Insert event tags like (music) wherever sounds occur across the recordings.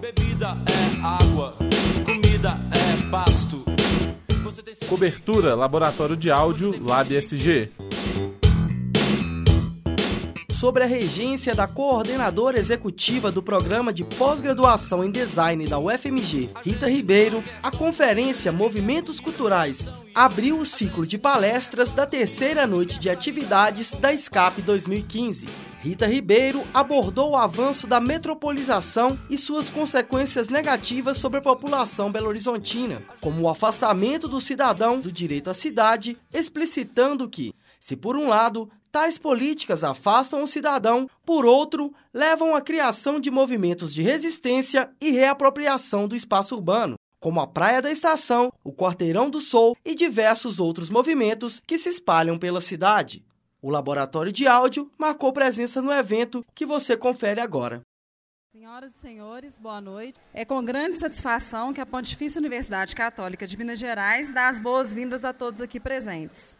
Bebida é água, comida é pasto. Cobertura Laboratório de Áudio LabSG. Sobre a regência da coordenadora executiva do programa de pós-graduação em design da UFMG, Rita Ribeiro, a conferência Movimentos Culturais abriu o ciclo de palestras da terceira noite de atividades da SCAP 2015. Rita Ribeiro abordou o avanço da metropolização e suas consequências negativas sobre a população belo-horizontina, como o afastamento do cidadão do direito à cidade, explicitando que, se por um lado tais políticas afastam o cidadão, por outro, levam à criação de movimentos de resistência e reapropriação do espaço urbano, como a Praia da Estação, o Quarteirão do Sol e diversos outros movimentos que se espalham pela cidade. O laboratório de áudio marcou presença no evento que você confere agora. Senhoras e senhores, boa noite. É com grande satisfação que a Pontifícia Universidade Católica de Minas Gerais dá as boas-vindas a todos aqui presentes.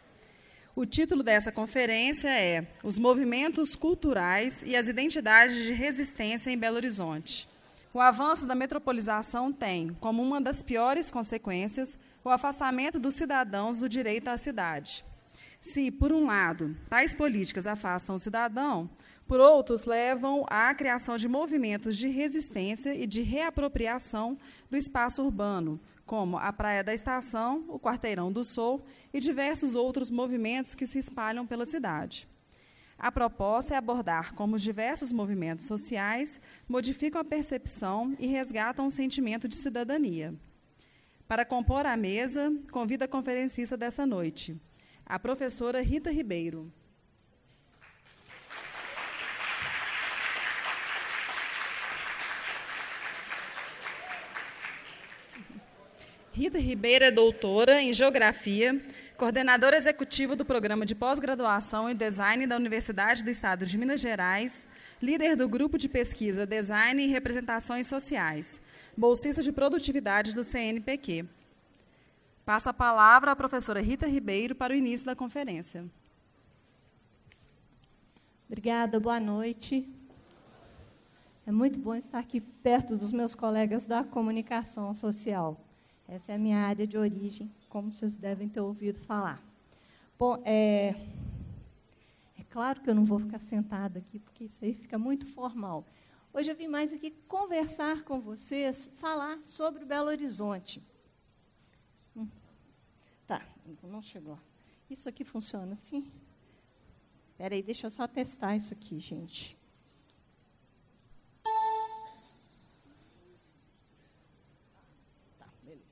O título dessa conferência é Os Movimentos Culturais e as Identidades de Resistência em Belo Horizonte. O avanço da metropolização tem, como uma das piores consequências, o afastamento dos cidadãos do direito à cidade. Se, por um lado, tais políticas afastam o cidadão, por outros, levam à criação de movimentos de resistência e de reapropriação do espaço urbano, como a Praia da Estação, o Quarteirão do Sol e diversos outros movimentos que se espalham pela cidade. A proposta é abordar como os diversos movimentos sociais modificam a percepção e resgatam o sentimento de cidadania. Para compor a mesa, convido a conferencista dessa noite, a professora Rita Ribeiro. Rita Ribeiro é doutora em Geografia, coordenadora executiva do Programa de Pós-Graduação em Design da Universidade do Estado de Minas Gerais, líder do Grupo de Pesquisa Design e Representações Sociais, bolsista de produtividade do CNPq. Passo a palavra à professora Rita Ribeiro para o início da conferência. Obrigada, boa noite. É muito bom estar aqui perto dos meus colegas da comunicação social. Essa é a minha área de origem, como vocês devem ter ouvido falar. Bom, é, é claro que eu não vou ficar sentada aqui, porque isso aí fica muito formal. Hoje eu vim mais aqui conversar com vocês, falar sobre o Belo Horizonte. Tá, não chegou. Isso aqui funciona assim? Espera aí, deixa eu só testar isso aqui, gente. Tá, beleza.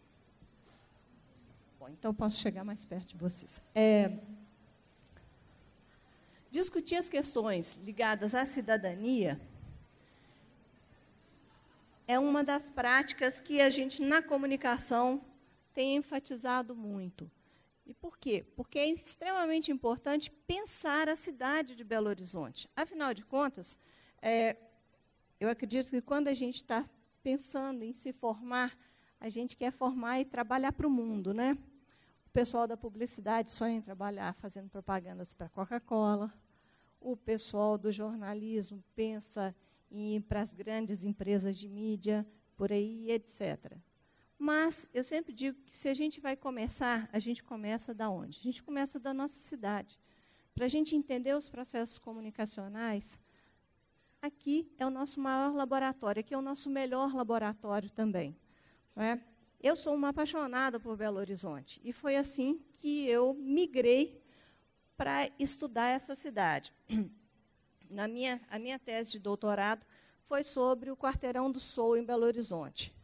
Bom, então posso chegar mais perto de vocês. É, discutir as questões ligadas à cidadania é uma das práticas que a gente, na comunicação, tem enfatizado muito. E por quê? Porque é extremamente importante pensar a cidade de Belo Horizonte. Afinal de contas, é, eu acredito que quando a gente está pensando em se formar, a gente quer formar e trabalhar para o mundo, né? O pessoal da publicidade sonha em trabalhar fazendo propagandas para Coca-Cola. O pessoal do jornalismo pensa em ir para as grandes empresas de mídia, por aí, etc. Mas eu sempre digo que se a gente vai começar, a gente começa da onde? A gente começa da nossa cidade. Para a gente entender os processos comunicacionais, aqui é o nosso maior laboratório, aqui é o nosso melhor laboratório também. É? Eu sou uma apaixonada por Belo Horizonte e foi assim que eu migrei para estudar essa cidade. (clears throat) Na minha, a minha tese de doutorado foi sobre o Quarteirão do Sol em Belo Horizonte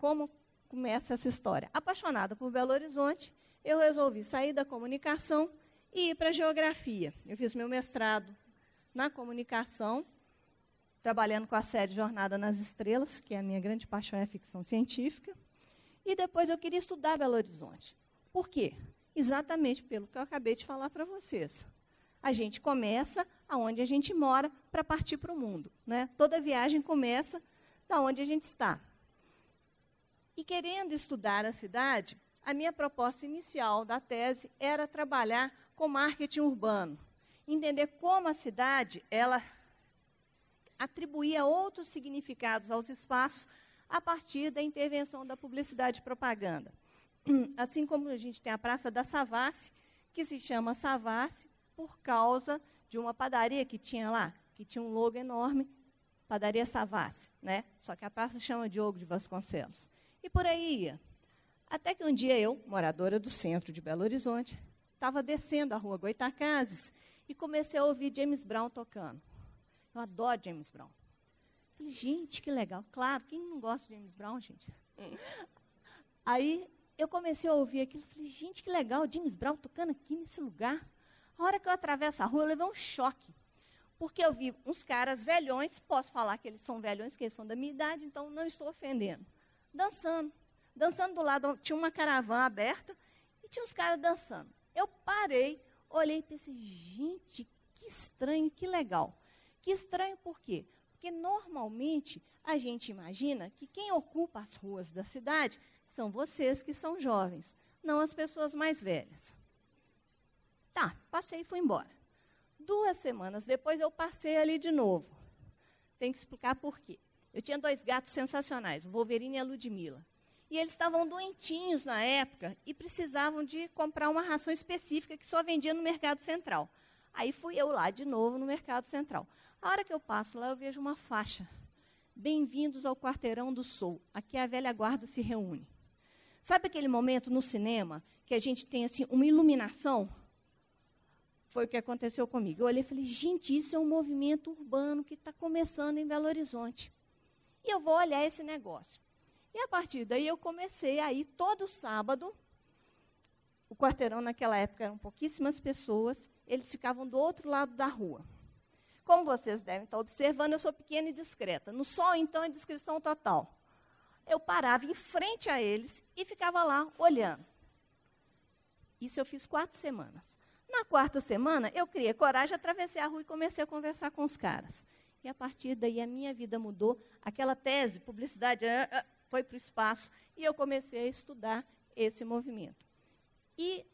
como começa essa história. Apaixonada por Belo Horizonte, eu resolvi sair da comunicação e ir para a geografia. Eu fiz meu mestrado na comunicação, trabalhando com a série Jornada nas Estrelas, que é a minha grande paixão é a ficção científica. E depois eu queria estudar Belo Horizonte. Por quê? Exatamente pelo que eu acabei de falar para vocês. A gente começa aonde a gente mora para partir para o mundo. Né? Toda viagem começa da onde a gente está. E querendo estudar a cidade, a minha proposta inicial da tese era trabalhar com marketing urbano, entender como a cidade ela atribuía outros significados aos espaços a partir da intervenção da publicidade e propaganda. (clears throat) Assim como a gente tem a Praça da Savassi, que se chama Savassi por causa de uma padaria que tinha lá, que tinha um logo enorme, Padaria Savassi, né? Só que a praça chama Diogo de Vasconcelos. E por aí ia. Até que um dia eu, moradora do centro de Belo Horizonte, estava descendo a rua Goitacazes e comecei a ouvir James Brown tocando. Eu adoro James Brown. Falei, gente, que legal. Claro, quem não gosta de James Brown, gente? (laughs) Aí eu comecei a ouvir aquilo, falei, gente, que legal, James Brown tocando aqui nesse lugar. A hora que eu atravesso a rua, eu levei um choque. Porque eu vi uns caras velhões, posso falar que eles são velhões, que eles são da minha idade, então não estou ofendendo. Dançando. Dançando do lado, tinha uma caravana aberta e tinha uns caras dançando. Eu parei, olhei e pensei, gente, que estranho, que legal. Que estranho por quê? Porque normalmente a gente imagina que quem ocupa as ruas da cidade são vocês que são jovens, não as pessoas mais velhas. Tá, passei e fui embora. Duas semanas depois eu passei ali de novo. Tenho que explicar por quê. Eu tinha dois gatos sensacionais, o Wolverine e a Ludmilla. E eles estavam doentinhos na época e precisavam de comprar uma ração específica que só vendia no Mercado Central. Aí fui eu lá de novo no Mercado Central. A hora que eu passo lá, eu vejo uma faixa. Bem-vindos ao Quarteirão do Sul. Aqui a velha guarda se reúne. Sabe aquele momento no cinema que a gente tem assim uma iluminação? Foi o que aconteceu comigo. Eu olhei e falei, gente, isso é um movimento urbano que está começando em Belo Horizonte. E eu vou olhar esse negócio. E a partir daí eu comecei a ir todo sábado. O quarteirão naquela época eram pouquíssimas pessoas, eles ficavam do outro lado da rua. Como vocês devem estar observando, eu sou pequena e discreta. No sol, então, é descrição total. Eu parava em frente a eles e ficava lá olhando. Isso eu fiz quatro semanas. Na quarta semana, eu criei coragem, atravessei a rua e comecei a conversar com os caras. E a partir daí a minha vida mudou. Aquela tese, publicidade, ah, ah, foi para o espaço e eu comecei a estudar esse movimento. E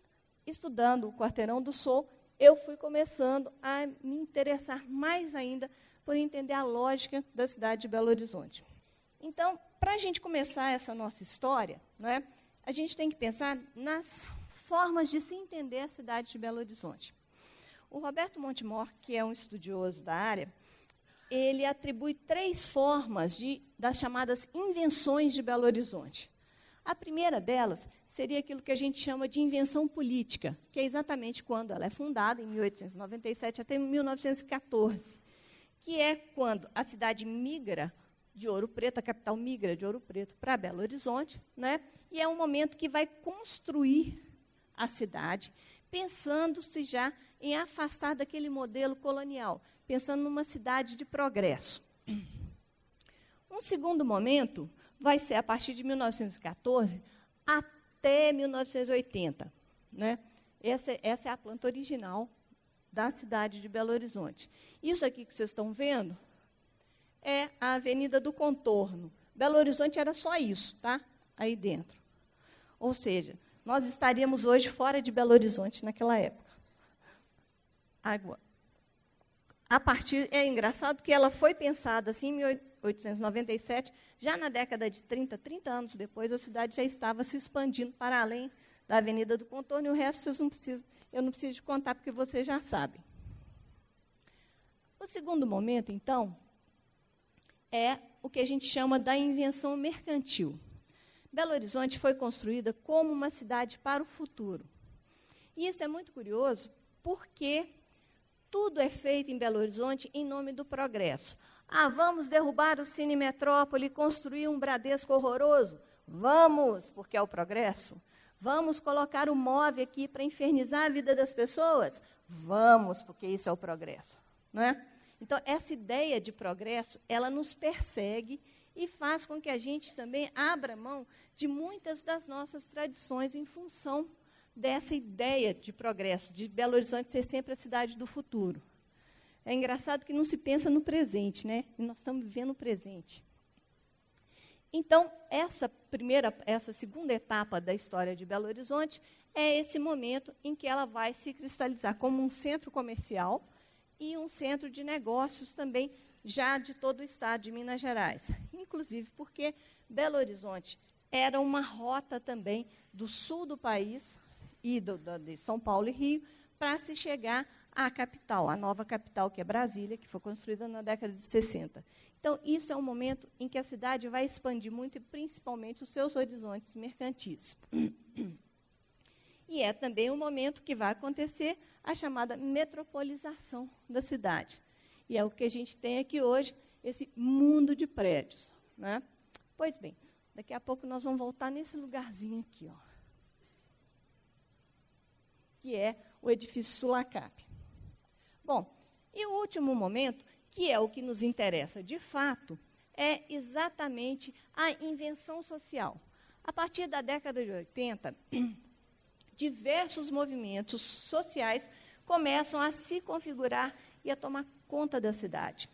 estudando o Quarteirão do Sol, eu fui começando a me interessar mais ainda por entender a lógica da cidade de Belo Horizonte. Então, para a gente começar essa nossa história, não é, a gente tem que pensar nas formas de se entender a cidade de Belo Horizonte. O Roberto Montemor, que é um estudioso da área, ele atribui três formas de, das chamadas invenções de Belo Horizonte. A primeira delas seria aquilo que a gente chama de invenção política, que é exatamente quando ela é fundada, em 1897 até 1914, que é quando a cidade migra de Ouro Preto, a capital migra de Ouro Preto para Belo Horizonte, né? e é um momento que vai construir a cidade, pensando-se já em afastar daquele modelo colonial, pensando numa cidade de progresso. Um segundo momento vai ser a partir de 1914 até 1980. Né? Essa, essa é a planta original da cidade de Belo Horizonte. Isso aqui que vocês estão vendo é a Avenida do Contorno. Belo Horizonte era só isso, tá? Aí dentro. Ou seja, nós estaríamos hoje fora de Belo Horizonte naquela época. Água. A partir é engraçado que ela foi pensada assim em 1897, já na década de 30, 30 anos depois, a cidade já estava se expandindo para além da Avenida do Contorno, e o resto vocês não precisam, eu não preciso contar porque vocês já sabem. O segundo momento, então, é o que a gente chama da invenção mercantil. Belo Horizonte foi construída como uma cidade para o futuro. E isso é muito curioso, porque tudo é feito em Belo Horizonte em nome do progresso. Ah, vamos derrubar o Cine Metrópole e construir um Bradesco horroroso? Vamos, porque é o progresso. Vamos colocar o MOV aqui para infernizar a vida das pessoas? Vamos, porque isso é o progresso. Não é? Então, essa ideia de progresso, ela nos persegue e faz com que a gente também abra mão de muitas das nossas tradições em função dessa ideia de progresso, de Belo Horizonte ser sempre a cidade do futuro. É engraçado que não se pensa no presente, né? E nós estamos vivendo o presente. Então, essa primeira, essa segunda etapa da história de Belo Horizonte é esse momento em que ela vai se cristalizar como um centro comercial e um centro de negócios também já de todo o estado de Minas Gerais, inclusive porque Belo Horizonte era uma rota também do sul do país e de São Paulo e Rio para se chegar à capital, a nova capital, que é Brasília, que foi construída na década de 60. Então, isso é um momento em que a cidade vai expandir muito, e principalmente os seus horizontes mercantis. E é também um momento que vai acontecer a chamada metropolização da cidade. E é o que a gente tem aqui hoje, esse mundo de prédios. Né? Pois bem, daqui a pouco nós vamos voltar nesse lugarzinho aqui, ó, que é o edifício Sulacap. Bom, e o último momento, que é o que nos interessa de fato, é exatamente a invenção social. A partir da década de 80, (clears throat) diversos movimentos sociais começam a se configurar e a tomar conta da cidade.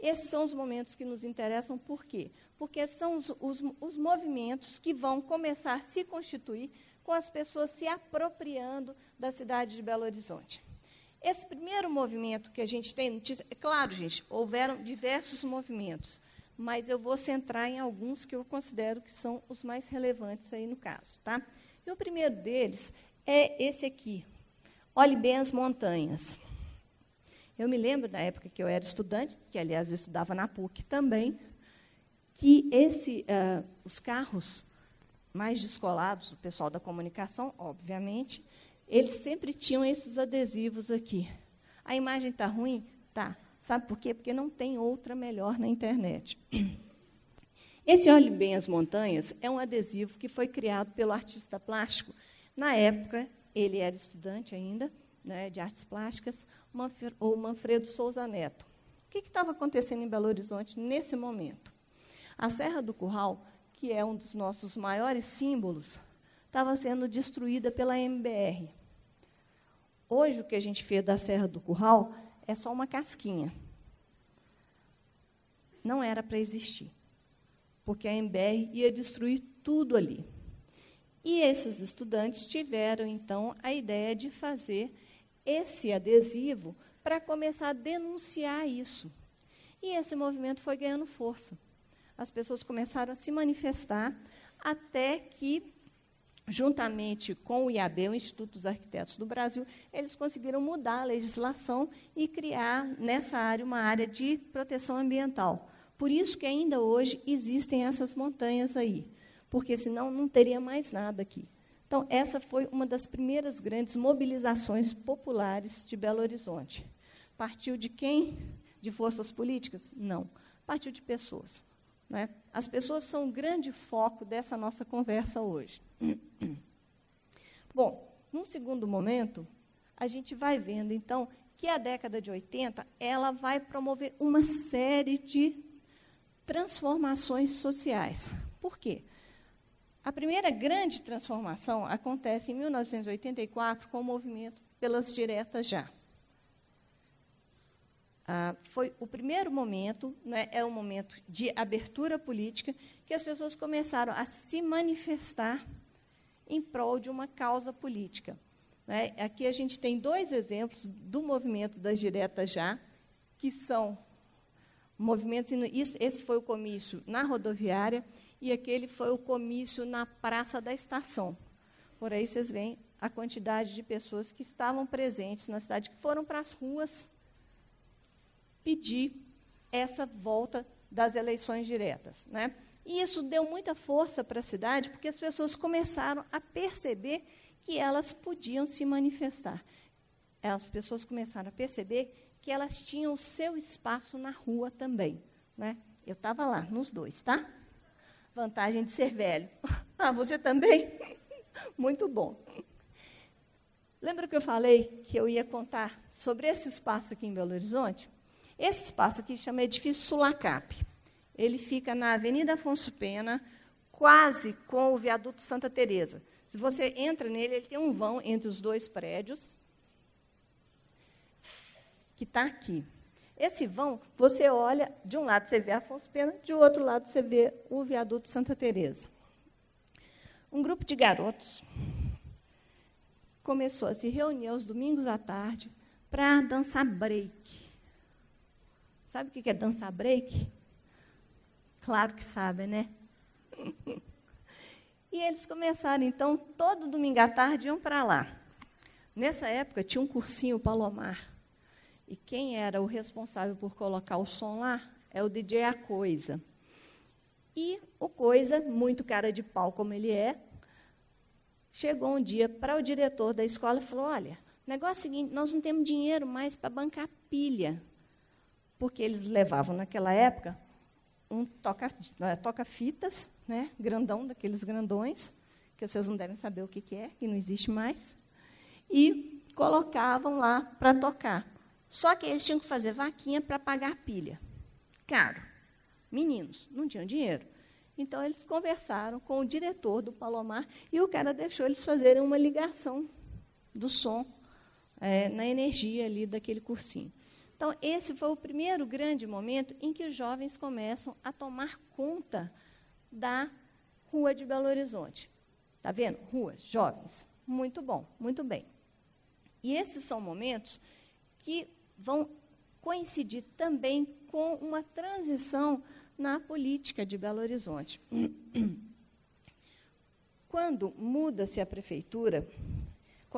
Esses são os momentos que nos interessam, por quê? Porque são os, os, os, movimentos que vão começar a se constituir com as pessoas se apropriando da cidade de Belo Horizonte. Esse primeiro movimento que a gente tem notícia, é claro, gente, houveram diversos movimentos, mas eu vou centrar em alguns que eu considero que são os mais relevantes aí no caso, tá? E o primeiro deles é esse aqui. Olhe bem as montanhas. Eu me lembro da época que eu era estudante, que aliás eu estudava na PUC também, que esse, uh, os carros mais descolados, o pessoal da comunicação, obviamente, eles sempre tinham esses adesivos aqui. A imagem está ruim? Tá. Sabe por quê? Porque não tem outra melhor na internet. (clears throat) Esse Olhe Bem as Montanhas é um adesivo que foi criado pelo artista plástico. Na época, ele era estudante ainda, né, de artes plásticas, o Manfredo Souza Neto. O que estava acontecendo em Belo Horizonte nesse momento? A Serra do Curral, que é um dos nossos maiores símbolos, estava sendo destruída pela MBR. Hoje, o que a gente vê da Serra do Curral é só uma casquinha. Não era para existir, porque a MBR ia destruir tudo ali. E esses estudantes tiveram, então, a ideia de fazer esse adesivo para começar a denunciar isso. E esse movimento foi ganhando força. As pessoas começaram a se manifestar até que juntamente com o IAB, o Instituto dos Arquitetos do Brasil, eles conseguiram mudar a legislação e criar nessa área uma área de proteção ambiental. Por isso que ainda hoje existem essas montanhas aí, porque senão não teria mais nada aqui. Então, essa foi uma das primeiras grandes mobilizações populares de Belo Horizonte. Partiu de quem? De forças políticas? Não. Partiu de pessoas. Né? As pessoas são um grande foco dessa nossa conversa hoje. (clears throat) Bom, num segundo momento, a gente vai vendo, então, que a década de 80 ela vai promover uma série de transformações sociais. Por quê? A primeira grande transformação acontece em 1984 com o movimento pelas diretas já. Ah, foi o primeiro momento, né, é um momento de abertura política, que as pessoas começaram a se manifestar em prol de uma causa política. Né? Aqui a gente tem dois exemplos do movimento das diretas já, que são movimentos. Isso, esse foi o comício na rodoviária e aquele foi o comício na Praça da Estação. Por aí vocês veem a quantidade de pessoas que estavam presentes na cidade, que foram para as ruas pedir essa volta das eleições diretas. Né? E isso deu muita força para a cidade, porque as pessoas começaram a perceber que elas podiam se manifestar. As pessoas começaram a perceber que elas tinham o seu espaço na rua também. Né? Eu estava lá, nos dois, tá? Vantagem de ser velho. (laughs) Ah, você também? (laughs) Muito bom. Lembra que eu falei que eu ia contar sobre esse espaço aqui em Belo Horizonte? Esse espaço aqui chama Edifício Sulacap. Ele fica na Avenida Afonso Pena, quase com o viaduto Santa Teresa. Se você entra nele, ele tem um vão entre os dois prédios, que está aqui. Esse vão, você olha, de um lado você vê Afonso Pena, de outro lado você vê o viaduto Santa Teresa. Um grupo de garotos começou a se reunir aos domingos à tarde para dançar break. Sabe o que é dançar break? Claro que sabem, né? (laughs) e eles começaram, então, todo domingo à tarde iam para lá. Nessa época tinha um cursinho Palomar. E quem era o responsável por colocar o som lá é o DJ A Coisa. E o Coisa, muito cara de pau como ele é, chegou um dia para o diretor da escola e falou: Olha, negócio é o seguinte, nós não temos dinheiro mais para bancar pilha. Porque eles levavam naquela época um toca-fitas, toca né, grandão, daqueles grandões, que vocês não devem saber o que, que é, que não existe mais, e colocavam lá para tocar. Só que eles tinham que fazer vaquinha para pagar pilha. Caro. Meninos, não tinham dinheiro. Então, eles conversaram com o diretor do Palomar e o cara deixou eles fazerem uma ligação do som é, na energia ali daquele cursinho. Então, esse foi o primeiro grande momento em que os jovens começam a tomar conta da Rua de Belo Horizonte. Está vendo? Ruas, jovens. Muito bom, muito bem. E esses são momentos que vão coincidir também com uma transição na política de Belo Horizonte. (clears throat) Quando muda-se a prefeitura,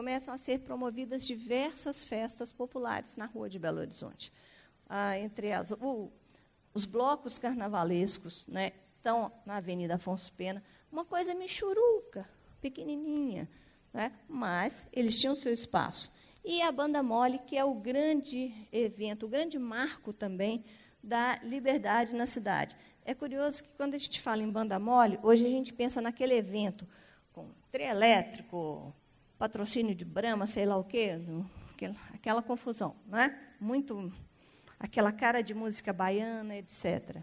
começam a ser promovidas diversas festas populares na Rua de Belo Horizonte. Ah, entre as, o, os blocos carnavalescos né, estão na Avenida Afonso Pena, uma coisa michuruca, pequenininha, né, mas eles tinham seu espaço. E a Banda Mole, que é o grande evento, o grande marco também da liberdade na cidade. É curioso que quando a gente fala em Banda Mole, hoje a gente pensa naquele evento com trio elétrico, patrocínio de Brahma, sei lá o quê, aquela, aquela confusão, não é? Muito aquela cara de música baiana, etc.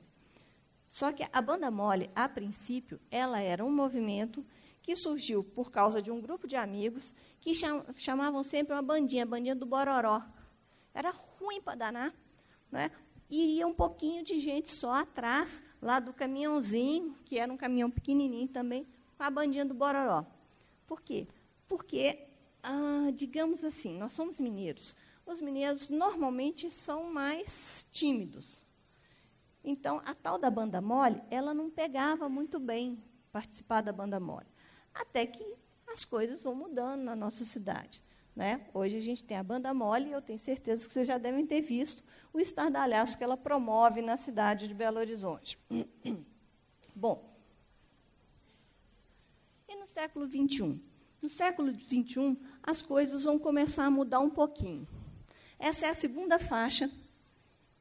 Só que a banda mole, a princípio, ela era um movimento que surgiu por causa de um grupo de amigos que chamavam sempre uma bandinha, a bandinha do Bororó. Era ruim para danar, né? E ia um pouquinho de gente só atrás, lá do caminhãozinho, que era um caminhão pequenininho também, com a bandinha do Bororó. Por quê? Porque, ah, digamos assim, nós somos mineiros. Os mineiros normalmente são mais tímidos. Então, a tal da banda mole, ela não pegava muito bem participar da banda mole. Até que as coisas vão mudando na nossa cidade. Né? Hoje a gente tem a banda mole e eu tenho certeza que vocês já devem ter visto o estardalhaço que ela promove na cidade de Belo Horizonte. (clears throat) Bom, e no século XXI? No século XXI, as coisas vão começar a mudar um pouquinho. Essa é a segunda faixa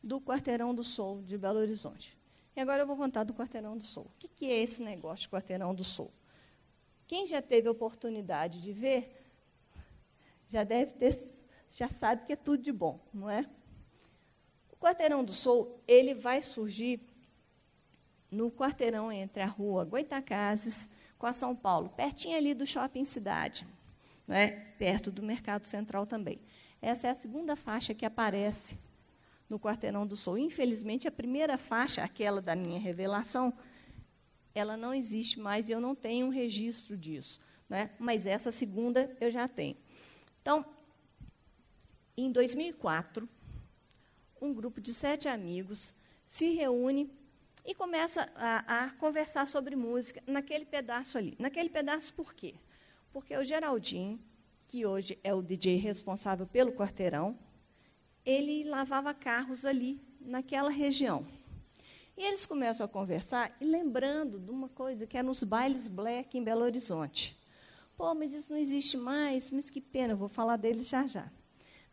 do Quarteirão do Sol de Belo Horizonte. E agora eu vou contar do Quarteirão do Sol. O que é esse negócio Quarteirão do Sol? Quem já teve oportunidade de ver, já deve ter, já sabe que é tudo de bom, não é? O Quarteirão do Sol, ele vai surgir no quarteirão entre a rua Goitacazes com a São Paulo, pertinho ali do Shopping Cidade, né? perto do Mercado Central também. Essa é a segunda faixa que aparece no Quarteirão do Sul. Infelizmente, a primeira faixa, aquela da minha revelação, ela não existe mais e eu não tenho um registro disso. Né? Mas essa segunda eu já tenho. Então, em 2004, um grupo de sete amigos se reúne e começa a, a, conversar sobre música naquele pedaço ali. Naquele pedaço, por quê? Porque o Geraldinho, que hoje é o DJ responsável pelo quarteirão, ele lavava carros ali, naquela região. E eles começam a conversar e lembrando de uma coisa que é nos bailes black em Belo Horizonte. Pô, mas isso não existe mais, mas que pena, eu vou falar deles já já.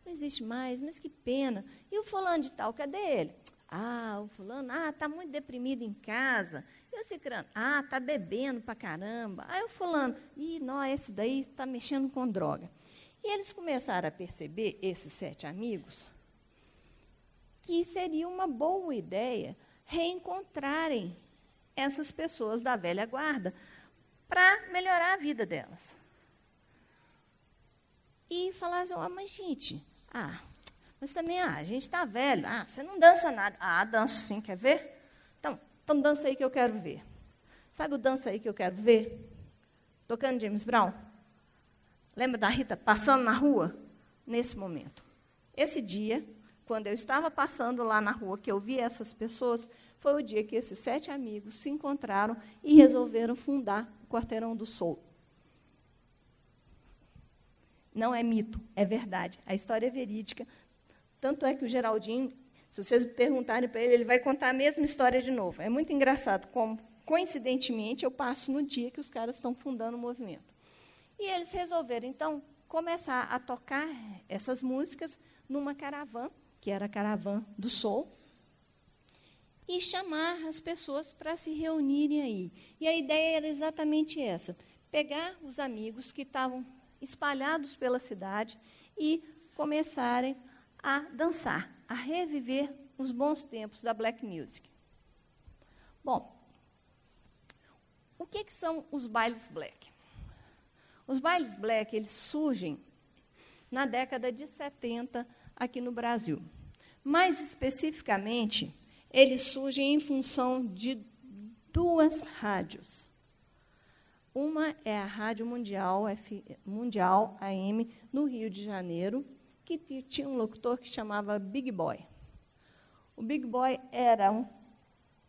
Não existe mais, mas que pena. E o fulano de tal, cadê ele? Ah, o fulano, ah, está muito deprimido em casa. E o cicrano, ah, está bebendo para caramba. Aí o fulano, ih, não, esse daí está mexendo com droga. E eles começaram a perceber, esses sete amigos, que seria uma boa ideia reencontrarem essas pessoas da velha guarda para melhorar a vida delas. E falar assim, ah, mas gente, ah, mas também, ah, a gente está velho. Ah, você não dança nada. Ah, danço sim, quer ver? Então, então dança aí que eu quero ver. Sabe o dança aí que eu quero ver? Tocando James Brown? Lembra da Rita passando na rua? Nesse momento. Esse dia, quando eu estava passando lá na rua, que eu vi essas pessoas, foi o dia que esses sete amigos se encontraram e resolveram fundar o Quarteirão do Sol. Não é mito, é verdade. A história é verídica. Tanto é que o Geraldinho, se vocês perguntarem para ele, ele vai contar a mesma história de novo. É muito engraçado como, coincidentemente, eu passo no dia que os caras estão fundando o movimento. E eles resolveram, então, começar a tocar essas músicas numa caravana, que era a caravana do Sol, e chamar as pessoas para se reunirem aí. E a ideia era exatamente essa: pegar os amigos que estavam espalhados pela cidade e começarem a dançar, a reviver os bons tempos da black music. Bom, o que, que são os bailes black? Os bailes black eles surgem na década de 70 aqui no Brasil. Mais especificamente, eles surgem em função de duas rádios. Uma é a Rádio Mundial, F, Mundial AM, no Rio de Janeiro, que tinha um locutor que chamava Big Boy. O Big Boy era um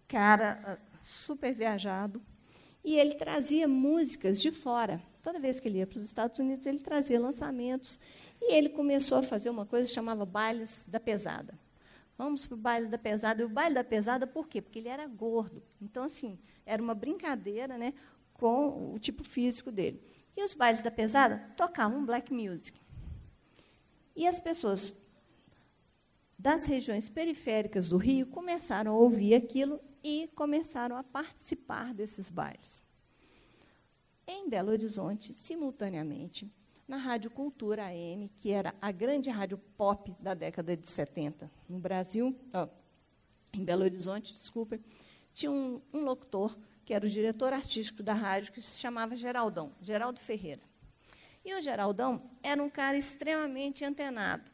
cara ah, super viajado e ele trazia músicas de fora. Toda vez que ele ia para os Estados Unidos, ele trazia lançamentos e ele começou a fazer uma coisa que chamava bailes da pesada. Vamos para o baile da pesada. E o baile da pesada, por quê? Porque ele era gordo. Então, assim, era uma brincadeira né, com o tipo físico dele. E os bailes da pesada tocavam black music. E as pessoas das regiões periféricas do Rio começaram a ouvir aquilo e começaram a participar desses bailes. Em Belo Horizonte, simultaneamente, na Rádio Cultura AM, que era a grande rádio pop da década de 70 no Brasil, em Belo Horizonte, desculpa, tinha um, um locutor que era o diretor artístico da rádio, que se chamava Geraldão, Geraldo Ferreira. E o Geraldão era um cara extremamente antenado.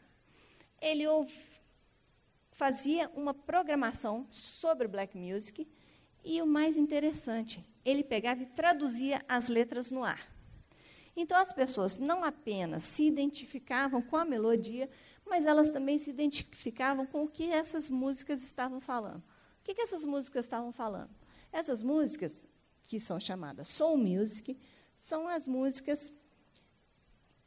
Ele fazia uma programação sobre black music e o mais interessante, ele pegava e traduzia as letras no ar. Então, as pessoas não apenas se identificavam com a melodia, mas elas também se identificavam com o que essas músicas estavam falando. O que, que essas músicas estavam falando? Essas músicas, que são chamadas soul music, são as músicas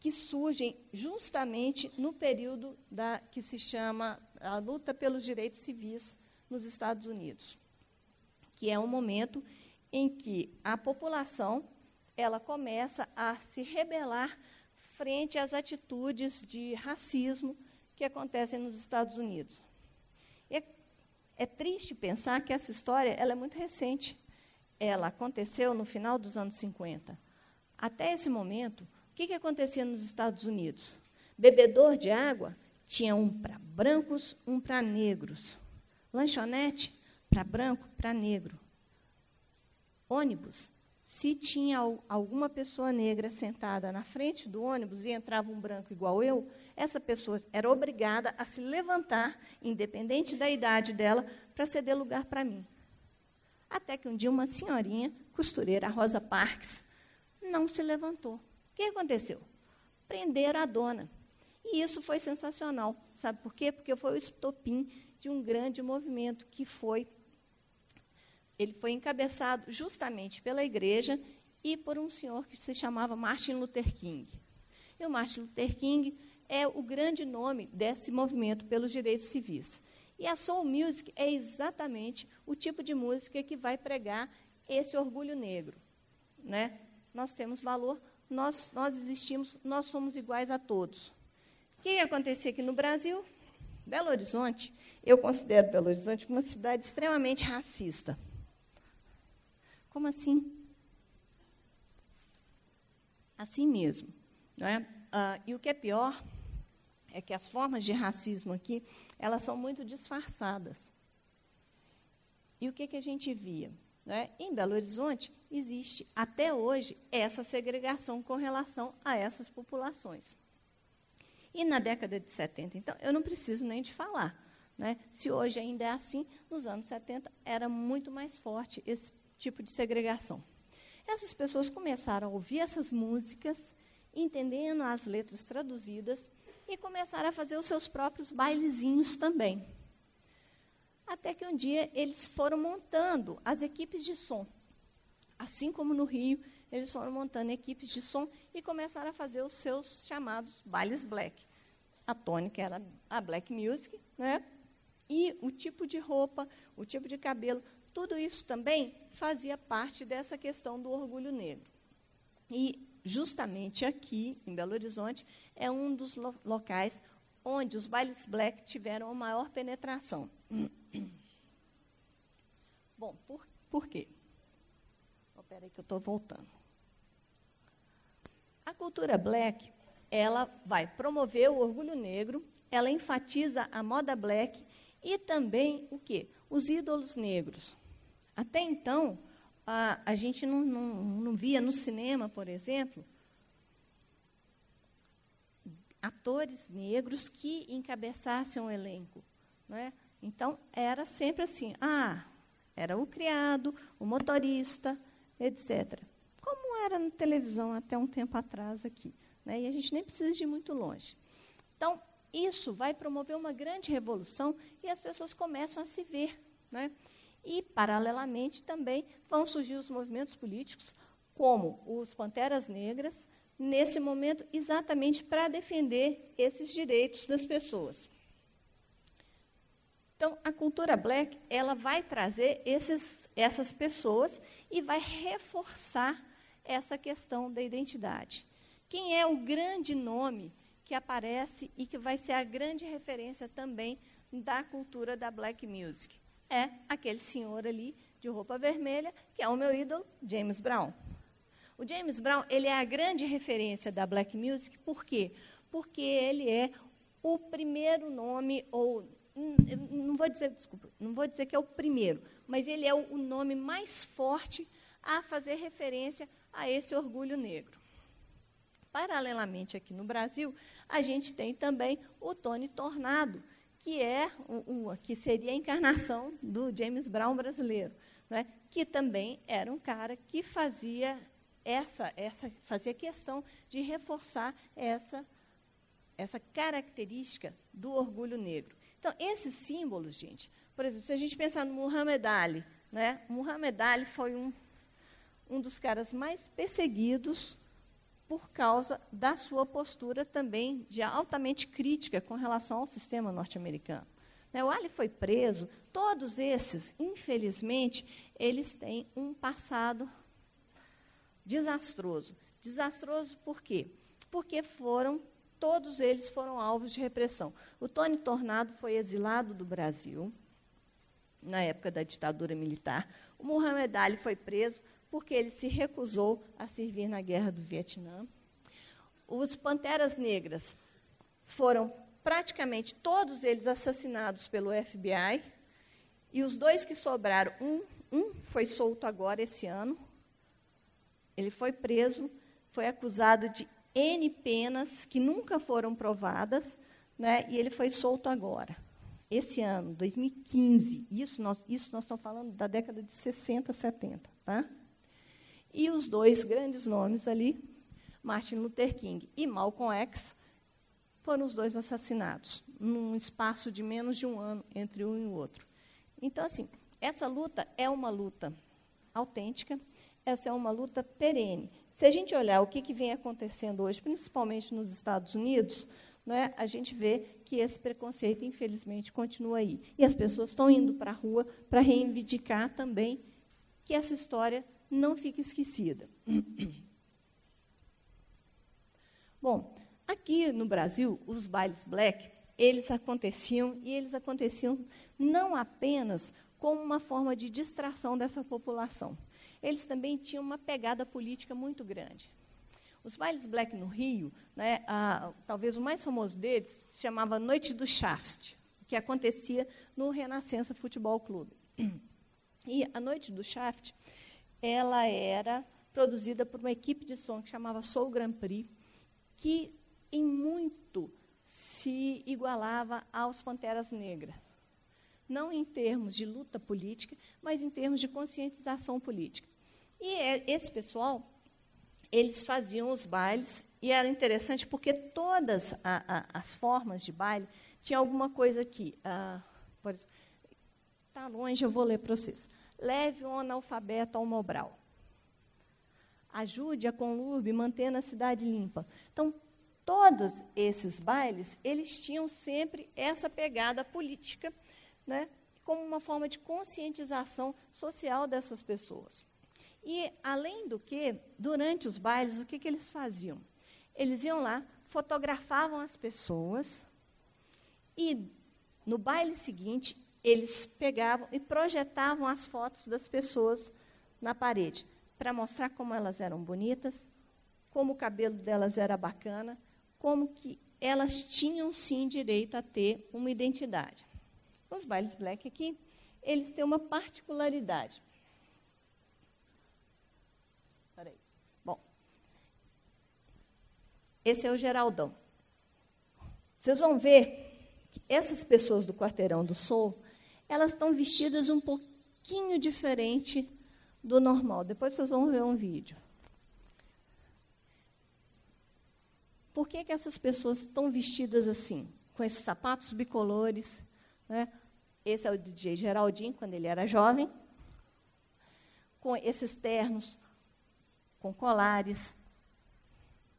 que surgem justamente no período da, que se chama a luta pelos direitos civis nos Estados Unidos, que é um momento em que a população ela começa a se rebelar frente às atitudes de racismo que acontecem nos Estados Unidos. É, é triste pensar que essa história ela é muito recente. Ela aconteceu no final dos anos 50. Até esse momento, o que, que acontecia nos Estados Unidos? Bebedor de água tinha um para brancos, um para negros. Lanchonete para branco, para negro. Ônibus se tinha alguma pessoa negra sentada na frente do ônibus e entrava um branco igual eu, essa pessoa era obrigada a se levantar, independente da idade dela, para ceder lugar para mim. Até que um dia uma senhorinha, costureira, Rosa Parques, não se levantou. O que aconteceu? Prenderam a dona. E isso foi sensacional. Sabe por quê? Porque foi o estopim de um grande movimento que foi ele foi encabeçado justamente pela igreja e por um senhor que se chamava Martin Luther King. E o Martin Luther King é o grande nome desse movimento pelos direitos civis. E a soul music é exatamente o tipo de música que vai pregar esse orgulho negro, né? Nós temos valor, nós nós existimos, nós somos iguais a todos. O que acontecia aqui no Brasil? Belo Horizonte, eu considero Belo Horizonte uma cidade extremamente racista. Como assim? Assim mesmo. Não é? Ah, e o que é pior é que as formas de racismo aqui, elas são muito disfarçadas. E o que, que a gente via? É? Em Belo Horizonte, existe, até hoje, essa segregação com relação a essas populações. E na década de 70, então, eu não preciso nem de falar. Né? Se hoje ainda é assim, nos anos 70 era muito mais forte esse tipo de segregação. Essas pessoas começaram a ouvir essas músicas, entendendo as letras traduzidas, e começaram a fazer os seus próprios bailezinhos também. Até que um dia eles foram montando as equipes de som. Assim como no Rio, eles foram montando equipes de som e começaram a fazer os seus chamados bailes black. A tônica era a black music, né? E o tipo de roupa, o tipo de cabelo, tudo isso também fazia parte dessa questão do orgulho negro. E justamente aqui, em Belo Horizonte, é um dos lo locais onde os bailes black tiveram a maior penetração. (clears throat) Bom, por, por quê? Espera aí que eu estou voltando. A cultura black, ela vai promover o orgulho negro, ela enfatiza a moda black e também o quê? Os ídolos negros. Até então, a, a gente não, não, não via no cinema, por exemplo, atores negros que encabeçassem o elenco. Não é? Então, era sempre assim: ah, era o criado, o motorista, etc. Como era na televisão até um tempo atrás aqui. Né? E a gente nem precisa ir muito longe. Então, isso vai promover uma grande revolução e as pessoas começam a se ver. Né? E, paralelamente, também vão surgir os movimentos políticos, como os Panteras Negras, nesse momento, exatamente para defender esses direitos das pessoas. Então, a cultura black ela vai trazer esses, essas pessoas e vai reforçar essa questão da identidade. Quem é o grande nome que aparece e que vai ser a grande referência também da cultura da black music? É aquele senhor ali de roupa vermelha, que é o meu ídolo, James Brown. O James Brown ele é a grande referência da black music, por quê? Porque ele é o primeiro nome ou não vou dizer, desculpa, não vou dizer que é o primeiro, mas ele é o, nome mais forte a fazer referência a esse orgulho negro. Paralelamente aqui no Brasil, a gente tem também o Tony Tornado, que é um, um, que seria a encarnação do James Brown brasileiro, né? que também era um cara que fazia essa, essa fazia questão de reforçar essa essa característica do orgulho negro. Então, esses símbolos, gente, por exemplo, se a gente pensar no Muhammad Ali, né? Muhammad Ali foi um, um dos caras mais perseguidos por causa da sua postura também de altamente crítica com relação ao sistema norte-americano. Né, o Ali foi preso, todos esses, infelizmente, eles têm um passado desastroso. Desastroso por quê? Porque foram todos eles foram alvos de repressão. O Tony Tornado foi exilado do Brasil, na época da ditadura militar. O Muhammad Ali foi preso porque ele se recusou a servir na guerra do Vietnã. Os Panteras Negras foram praticamente todos eles assassinados pelo FBI. E os dois que sobraram, um, um foi solto agora esse ano. Ele foi preso, foi acusado de N penas que nunca foram provadas, né, e ele foi solto agora, esse ano, 2015. Isso nós, isso nós estamos falando da década de 60, 70. Tá? E os dois grandes nomes ali, Martin Luther King e Malcolm X, foram os dois assassinados, num espaço de menos de um ano entre um e o outro. Então, assim, essa luta é uma luta autêntica, essa é uma luta perene. Se a gente olhar o que, que vem acontecendo hoje, principalmente nos Estados Unidos, é, a gente vê que esse preconceito, infelizmente, continua aí. E as pessoas estão indo para a rua para reivindicar também que essa história não fique esquecida. (clears throat) Bom, aqui no Brasil, os bailes black, eles aconteciam, e eles aconteciam não apenas como uma forma de distração dessa população eles também tinham uma pegada política muito grande. Os bailes black no Rio, né, a, talvez o mais famoso deles, se chamava Noite do Shaft, que acontecia no Renascença Futebol Clube. E a Noite do Shaft, ela era produzida por uma equipe de som que chamava Soul Grand Prix, que em muito se igualava aos Panteras Negras não em termos de luta política, mas em termos de conscientização política. E é, esse pessoal, eles faziam os bailes E era interessante porque todas a, a, as formas de baile tinham alguma coisa aqui. Ah, Está longe, eu vou ler para vocês. Leve o analfabeto ao Mobral. Ajude a Conlurbe mantendo a cidade limpa. Então, todos esses bailes, eles tinham sempre essa pegada política, né, como uma forma de conscientização social dessas pessoas. E, além do que, durante os bailes, o que, que eles faziam? Eles iam lá, fotografavam as pessoas e, no baile seguinte, eles pegavam e projetavam as fotos das pessoas na parede, para mostrar como elas eram bonitas, como o cabelo delas era bacana, como que elas tinham sim direito a ter uma identidade. Os bailes black aqui, eles têm uma particularidade. Peraí. Bom, esse é o Geraldão. Vocês vão ver que essas pessoas do quarteirão do Sul, elas estão vestidas um pouquinho diferente do normal. Depois vocês vão ver um vídeo. Por que, que essas pessoas estão vestidas assim? Com esses sapatos bicolores. Né? Esse é o DJ Geraldinho, quando ele era jovem. Com esses ternos, com colares,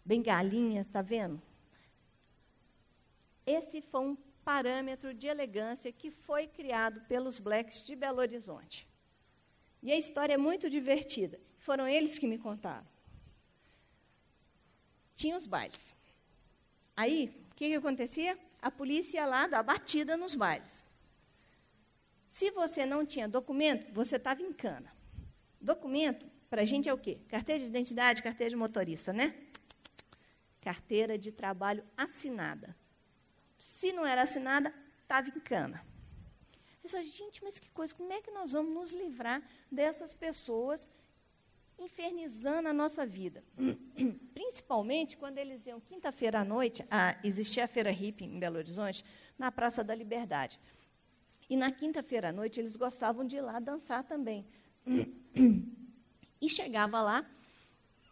bengalinha, está vendo? Esse foi um parâmetro de elegância que foi criado pelos blacks de Belo Horizonte. E a história é muito divertida. Foram eles que me contaram. Tinha os bailes. Aí, o que, que acontecia? A polícia ia lá dar batida nos bailes. Se você não tinha documento, você estava em cana. Documento, para a gente, é o quê? Carteira de identidade, carteira de motorista, né? Carteira de trabalho assinada. Se não era assinada, estava em cana. Eu disse, gente, mas que coisa, como é que nós vamos nos livrar dessas pessoas infernizando a nossa vida. (clears throat) Principalmente quando eles iam quinta-feira à noite, a, existia a feira hippie em Belo Horizonte, na Praça da Liberdade. E na quinta-feira à noite eles gostavam de ir lá dançar também. (clears throat) E chegava lá,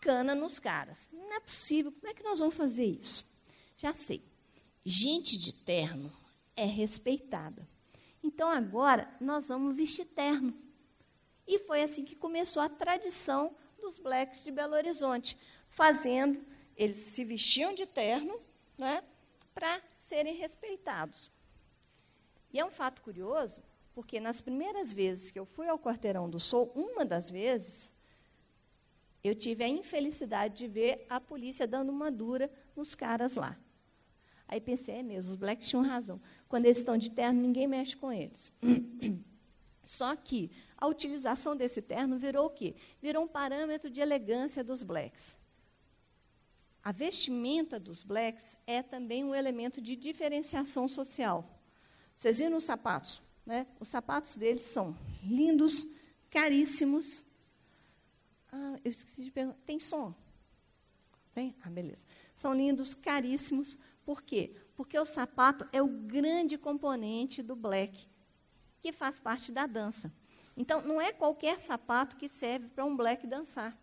cana nos caras. Não é possível, como é que nós vamos fazer isso? Já sei. Gente de terno é respeitada. Então agora nós vamos vestir terno. E foi assim que começou a tradição dos blacks de Belo Horizonte, fazendo, eles se vestiam de terno né, para serem respeitados. E é um fato curioso, porque nas primeiras vezes que eu fui ao Quarteirão do Sol, uma das vezes, eu tive a infelicidade de ver a polícia dando uma dura nos caras lá. Aí pensei, é mesmo, os blacks tinham razão. Quando eles estão de terno, ninguém mexe com eles. (clears throat) Só que a utilização desse terno virou o quê? Virou um parâmetro de elegância dos blacks. A vestimenta dos blacks é também um elemento de diferenciação social. Vocês viram os sapatos? Né? Os sapatos deles são lindos, caríssimos. Ah, eu esqueci de perguntar. Tem som? Tem? Ah, beleza. São lindos, caríssimos. Por quê? Porque o sapato é o grande componente do black que faz parte da dança. Então, não é qualquer sapato que serve para um black dançar.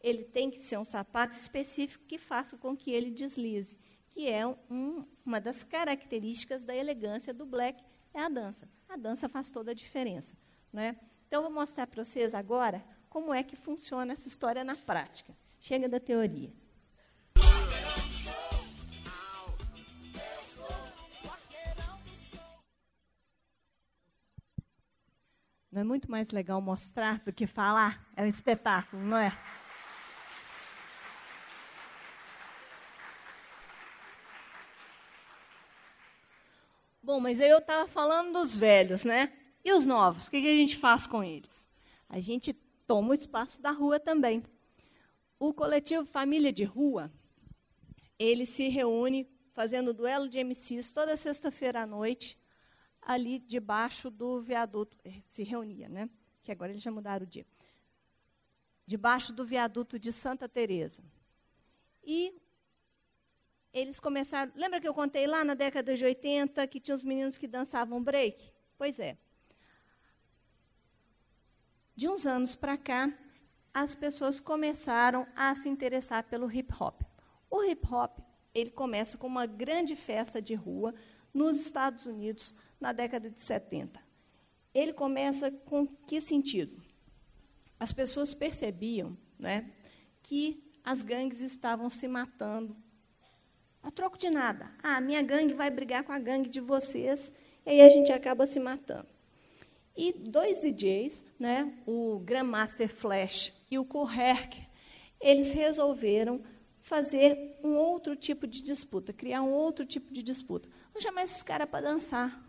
Ele tem que ser um sapato específico que faça com que ele deslize, que é um, uma das características da elegância do black, é a dança. A dança faz toda a diferença. Né? Então, eu vou mostrar para vocês agora como é que funciona essa história na prática. Chega da teoria. Não é muito mais legal mostrar do que falar? É um espetáculo, não é? Bom, mas aí eu estava falando dos velhos, né? E os novos? O que, que a gente faz com eles? A gente toma o espaço da rua também. O coletivo Família de Rua, ele se reúne fazendo duelo de MCs toda sexta-feira à noite ali debaixo do viaduto, eh, se reunia, né? Que agora eles já mudaram o dia. Debaixo do viaduto de Santa Teresa. E eles começaram, lembra que eu contei lá na década de 80 que tinha os meninos que dançavam break? Pois é. De uns anos para cá, as pessoas começaram a se interessar pelo hip hop. O hip hop ele começa com uma grande festa de rua nos Estados Unidos na década de 70. Ele começa com que sentido? As pessoas percebiam né, que as gangues estavam se matando a troco de nada. Ah, minha gangue vai brigar com a gangue de vocês, e aí a gente acaba se matando. E dois DJs, né, o Grandmaster Flash e o Kool Herc, eles resolveram fazer um outro tipo de disputa, criar um outro tipo de disputa. Vamos chamar esses caras para dançar.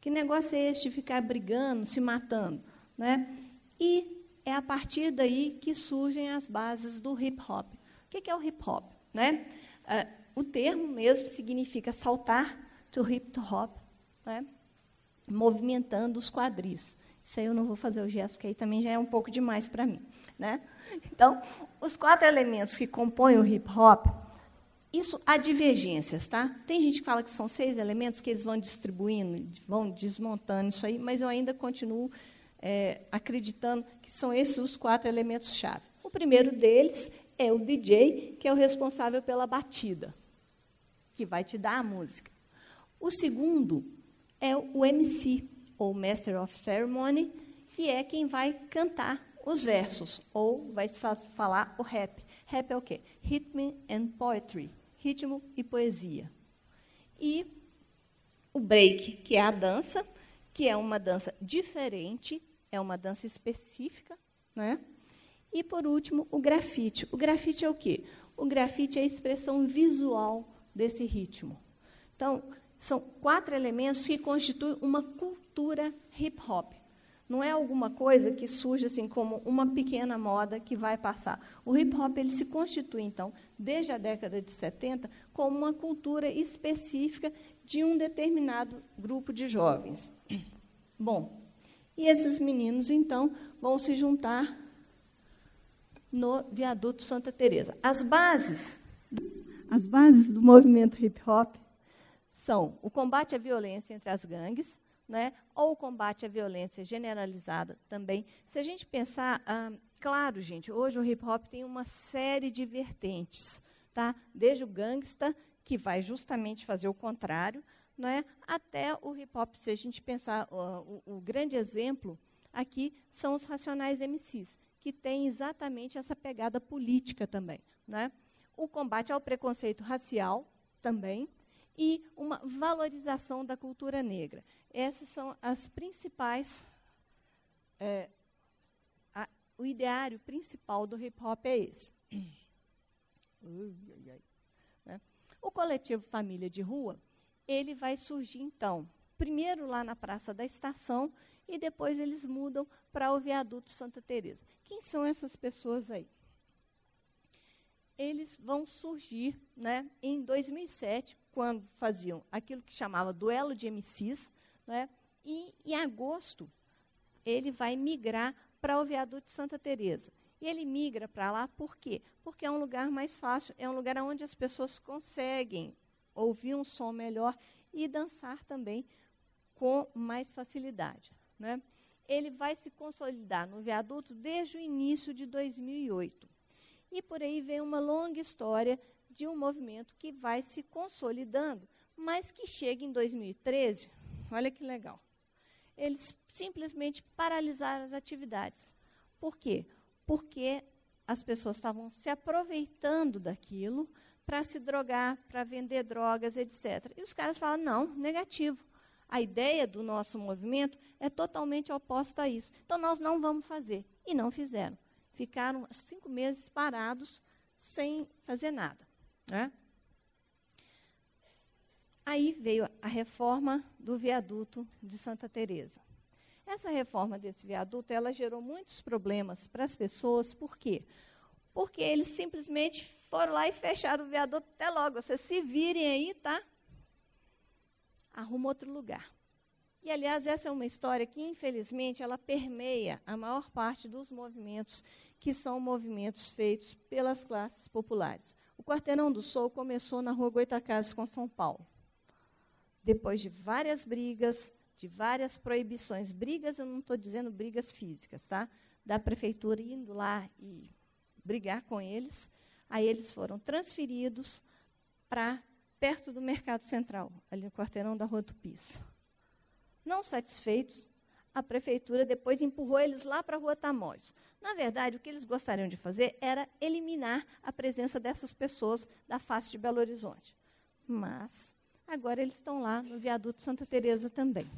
Que negócio é esse de ficar brigando, se matando? Né? E é a partir daí que surgem as bases do hip hop. O que é o hip hop? Né? Ah, o termo mesmo significa saltar to hip hop, né? Movimentando os quadris. Isso aí eu não vou fazer o gesto, que aí também já é um pouco demais para mim. Né? Então, os quatro elementos que compõem o hip hop, isso há divergências, tá? Tem gente que fala que são seis elementos que eles vão distribuindo, vão desmontando isso aí, mas eu ainda continuo é, acreditando que são esses os quatro elementos-chave. O primeiro deles é o DJ, que é o responsável pela batida, que vai te dar a música. O segundo é o MC, ou Master of Ceremony, que é quem vai cantar os versos, ou vai falar o rap. Rap é o quê? Rhythm and Poetry, ritmo e poesia. E o break, que é a dança, que é uma dança diferente, é uma dança específica, né? E, por último, o grafite. O grafite é o quê? O grafite é a expressão visual desse ritmo. Então, são quatro elementos que constituem uma cultura hip hop. Não é alguma coisa que surge assim como uma pequena moda que vai passar. O hip hop ele se constitui, então, desde a década de 70, como uma cultura específica de um determinado grupo de jovens. (clears throat) Bom, e esses meninos, então, vão se juntar no viaduto Santa Teresa. As bases, as bases do movimento hip hop são o combate à violência entre as gangues, né, ou o combate à violência generalizada também. Se a gente pensar, ah, claro, gente, hoje o hip hop tem uma série de vertentes, tá? Desde o gangsta, que vai justamente fazer o contrário, né, até o hip hop, se a gente pensar, uh, o, o grande exemplo aqui são os Racionais MCs, que tem exatamente essa pegada política também. Né? O combate ao preconceito racial também, e uma valorização da cultura negra. Essas são as principais. É, a, o ideário principal do hip hop é esse. Né? O coletivo Família de Rua, ele vai surgir então, primeiro lá na Praça da Estação e depois eles mudam para o viaduto Santa Teresa. Quem são essas pessoas aí? Eles vão surgir, né, em 2007, quando faziam aquilo que chamava duelo de MCs, né, e em agosto ele vai migrar para o viaduto de Santa Teresa. E ele migra para lá por quê? Porque é um lugar mais fácil, é um lugar onde as pessoas conseguem ouvir um som melhor e dançar também com mais facilidade. Né? Ele vai se consolidar no viaduto desde o início de 2008. E por aí vem uma longa história de um movimento que vai se consolidando, mas que chega em 2013, olha que legal. Eles simplesmente paralisaram as atividades. Por quê? Porque as pessoas estavam se aproveitando daquilo para se drogar, para vender drogas, etc. E os caras falam: não, negativo. A ideia do nosso movimento é totalmente oposta a isso. Então, nós não vamos fazer. E não fizeram. Ficaram cinco meses parados, sem fazer nada. Né? Aí veio a reforma do viaduto de Santa Teresa. Essa reforma desse viaduto, ela gerou muitos problemas para as pessoas, por quê? Porque eles simplesmente foram lá e fecharam o viaduto até logo. Vocês se virem aí, tá? Arruma outro lugar. E, aliás, essa é uma história que, infelizmente, ela permeia a maior parte dos movimentos que são movimentos feitos pelas classes populares. O Quarteirão do Sol começou na rua Goitacazes, com São Paulo. Depois de várias brigas, de várias proibições. Brigas, eu não estou dizendo brigas físicas, tá? Da prefeitura indo lá e brigar com eles. Aí eles foram transferidos para perto do Mercado Central, ali no quarteirão da Rua Tupis. Não satisfeitos, a prefeitura depois empurrou eles lá para a Rua Tamóis. Na verdade, o que eles gostariam de fazer era eliminar a presença dessas pessoas da face de Belo Horizonte. Mas agora eles estão lá no viaduto Santa Teresa também.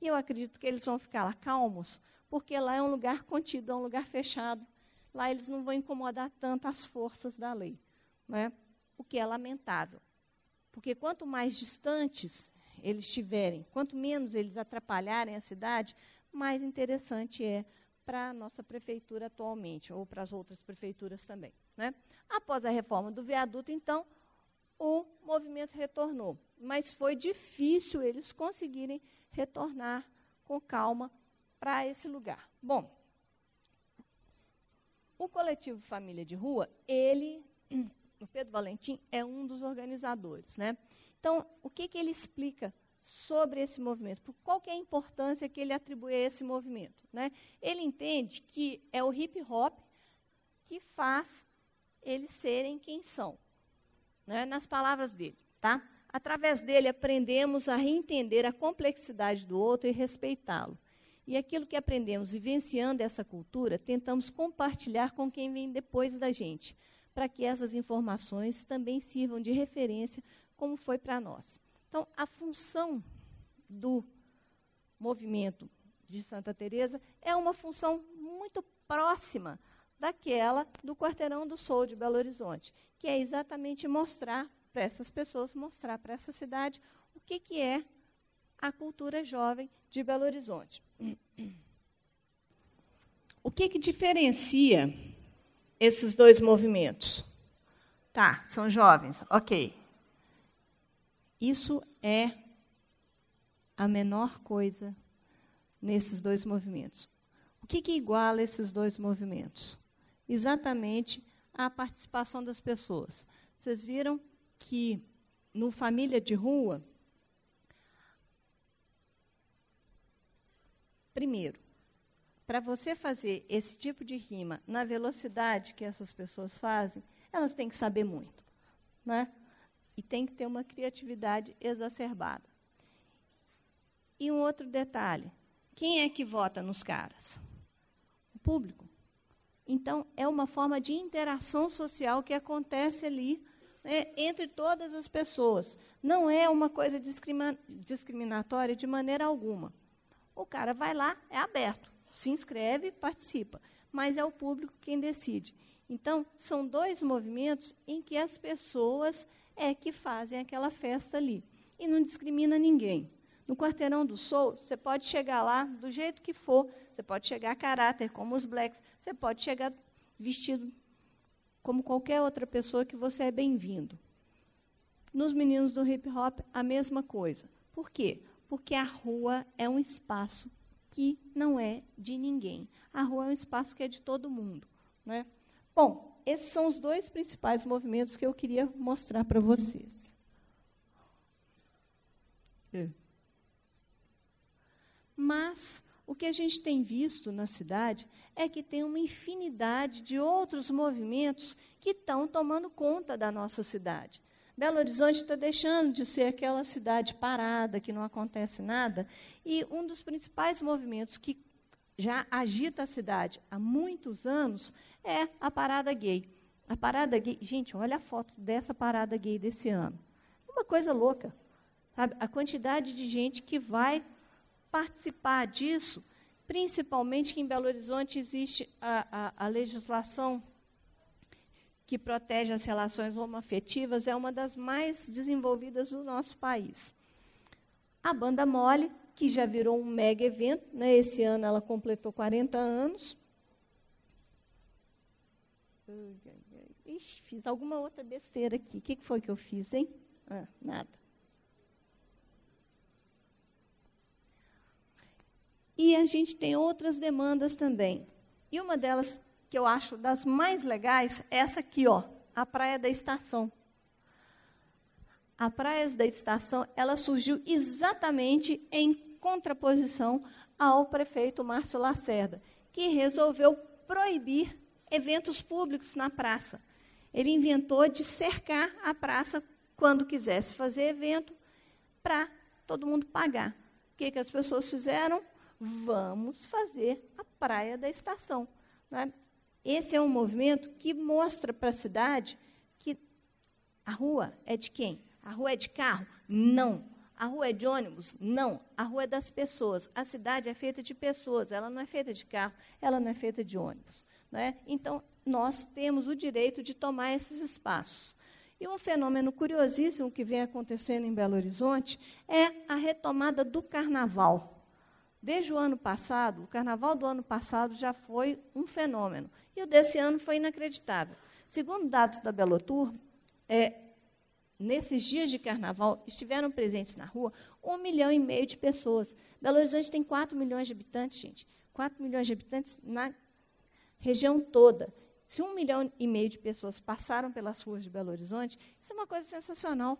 E eu acredito que eles vão ficar lá calmos, porque lá é um lugar contido, é um lugar fechado. Lá eles não vão incomodar tanto as forças da lei, né? o que é lamentável. Porque quanto mais distantes eles estiverem, quanto menos eles atrapalharem a cidade, mais interessante é para a nossa prefeitura atualmente, ou para as outras prefeituras também. Né? Após a reforma do viaduto, então, o movimento retornou. Mas foi difícil eles conseguirem retornar com calma para esse lugar. Bom, o coletivo Família de Rua, ele o Pedro Valentim é um dos organizadores. Né? Então, o que, que ele explica sobre esse movimento? Qual é a importância que ele atribui a esse movimento? Né? Ele entende que é o hip hop que faz eles serem quem são. Né? Nas palavras dele. Tá? Através dele, aprendemos a reentender a complexidade do outro e respeitá-lo. E aquilo que aprendemos vivenciando essa cultura, tentamos compartilhar com quem vem depois da gente, para que essas informações também sirvam de referência, como foi para nós. Então, a função do movimento de Santa Teresa é uma função muito próxima daquela do Quarteirão do Sol de Belo Horizonte, que é exatamente mostrar para essas pessoas, mostrar para essa cidade o que, que é a cultura jovem de Belo Horizonte. (clears throat) O que, que diferencia esses dois movimentos. Tá, são jovens, ok. Isso é a menor coisa nesses dois movimentos. O que, que iguala esses dois movimentos? Exatamente a participação das pessoas. Vocês viram que no Família de Rua, primeiro, para você fazer esse tipo de rima na velocidade que essas pessoas fazem, elas têm que saber muito. Né? E tem que ter uma criatividade exacerbada. E um outro detalhe: quem é que vota nos caras? O público. Então, é uma forma de interação social que acontece ali né, entre todas as pessoas. Não é uma coisa discriminatória de maneira alguma. O cara vai lá, é aberto se inscreve, participa, mas é o público quem decide. Então, são dois movimentos em que as pessoas é que fazem aquela festa ali. E não discrimina ninguém. No Quarteirão do Sol, você pode chegar lá do jeito que for, você pode chegar a caráter, como os blacks, você pode chegar vestido como qualquer outra pessoa que você é bem-vindo. Nos meninos do hip hop, a mesma coisa. Por quê? Porque a rua é um espaço que não é de ninguém. A rua é um espaço que é de todo mundo. Né? Bom, esses são os dois principais movimentos que eu queria mostrar para vocês. É. Mas o que a gente tem visto na cidade é que tem uma infinidade de outros movimentos que estão tomando conta da nossa cidade. Belo Horizonte está deixando de ser aquela cidade parada, que não acontece nada. E um dos principais movimentos que já agita a cidade há muitos anos é a parada gay. A parada gay, gente, olha a foto dessa parada gay desse ano. Uma coisa louca. Sabe? A quantidade de gente que vai participar disso, principalmente que em Belo Horizonte existe a, a, a legislação que protege as relações homoafetivas, é uma das mais desenvolvidas do nosso país. A Banda Mole, que já virou um mega evento, né? esse ano ela completou 40 anos. Ixi, fiz alguma outra besteira aqui. O que foi que eu fiz, hein? Ah, nada. E a gente tem outras demandas também. E uma delas que eu acho das mais legais é essa aqui, ó, a Praia da Estação. A Praia da Estação, ela surgiu exatamente em contraposição ao prefeito Márcio Lacerda, que resolveu proibir eventos públicos na praça. Ele inventou de cercar a praça quando quisesse fazer evento para todo mundo pagar. O que, que as pessoas fizeram? Vamos fazer a praia da estação. Né? Esse é um movimento que mostra para a cidade que a rua é de quem? A rua é de carro? Não. A rua é de ônibus? Não. A rua é das pessoas. A cidade é feita de pessoas, ela não é feita de carro, ela não é feita de ônibus. Né? Então, nós temos o direito de tomar esses espaços. E um fenômeno curiosíssimo que vem acontecendo em Belo Horizonte é a retomada do carnaval. Desde o ano passado, o carnaval do ano passado já foi um fenômeno. E o desse ano foi inacreditável. Segundo dados da Belotur, é, nesses dias de carnaval, estiveram presentes na rua um milhão e meio de pessoas. Belo Horizonte tem 4 milhões de habitantes, gente. 4 milhões de habitantes na região toda. Se um milhão e meio de pessoas passaram pelas ruas de Belo Horizonte, isso é uma coisa sensacional.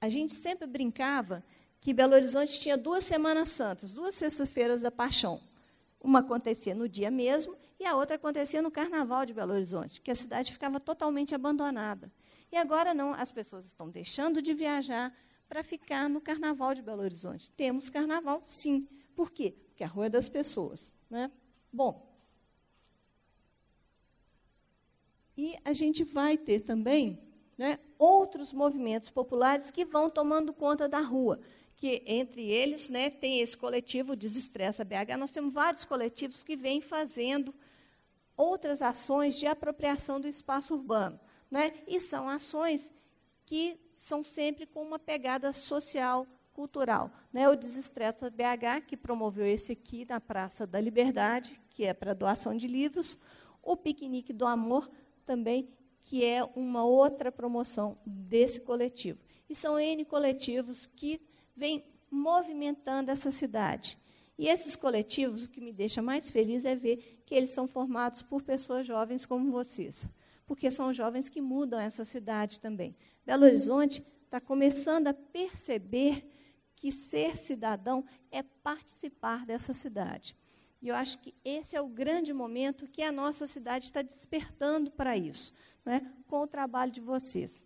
A gente sempre brincava que Belo Horizonte tinha duas Semanas Santas, duas sextas-feiras da Paixão. Uma acontecia no dia mesmo e a outra acontecia no Carnaval de Belo Horizonte, que a cidade ficava totalmente abandonada. E agora não, as pessoas estão deixando de viajar para ficar no Carnaval de Belo Horizonte. Temos Carnaval, sim. Por quê? Porque a rua é das pessoas. Né? Bom, e a gente vai ter também né, outros movimentos populares que vão tomando conta da rua que entre eles né, tem esse coletivo Desestressa BH. Nós temos vários coletivos que vêm fazendo outras ações de apropriação do espaço urbano. Né? E são ações que são sempre com uma pegada social, cultural. Né? O Desestressa BH, que promoveu esse aqui na Praça da Liberdade, que é para doação de livros. O Piquenique do Amor, também, que é uma outra promoção desse coletivo. E são N coletivos que vem movimentando essa cidade. E esses coletivos, o que me deixa mais feliz é ver que eles são formados por pessoas jovens como vocês, porque são jovens que mudam essa cidade também. Belo Horizonte está começando a perceber que ser cidadão é participar dessa cidade. E eu acho que esse é o grande momento que a nossa cidade está despertando para isso, né, com o trabalho de vocês.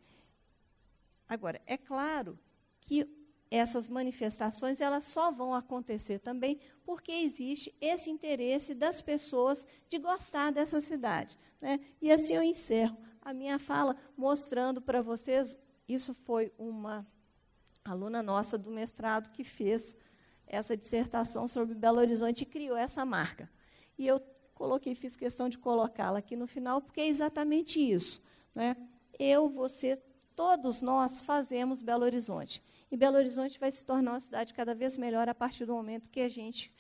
Agora, é claro que essas manifestações elas só vão acontecer também porque existe esse interesse das pessoas de gostar dessa cidade. Né? E assim eu encerro a minha fala mostrando para vocês, isso foi uma aluna nossa do mestrado que fez essa dissertação sobre Belo Horizonte e criou essa marca. E eu coloquei, fiz questão de colocá-la aqui no final, porque é exatamente isso. Né? Eu, você, todos nós fazemos Belo Horizonte. E Belo Horizonte vai se tornar uma cidade cada vez melhor a partir do momento que a gente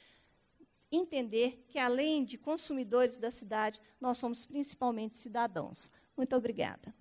entender que, além de consumidores da cidade, nós somos principalmente cidadãos. Muito obrigada.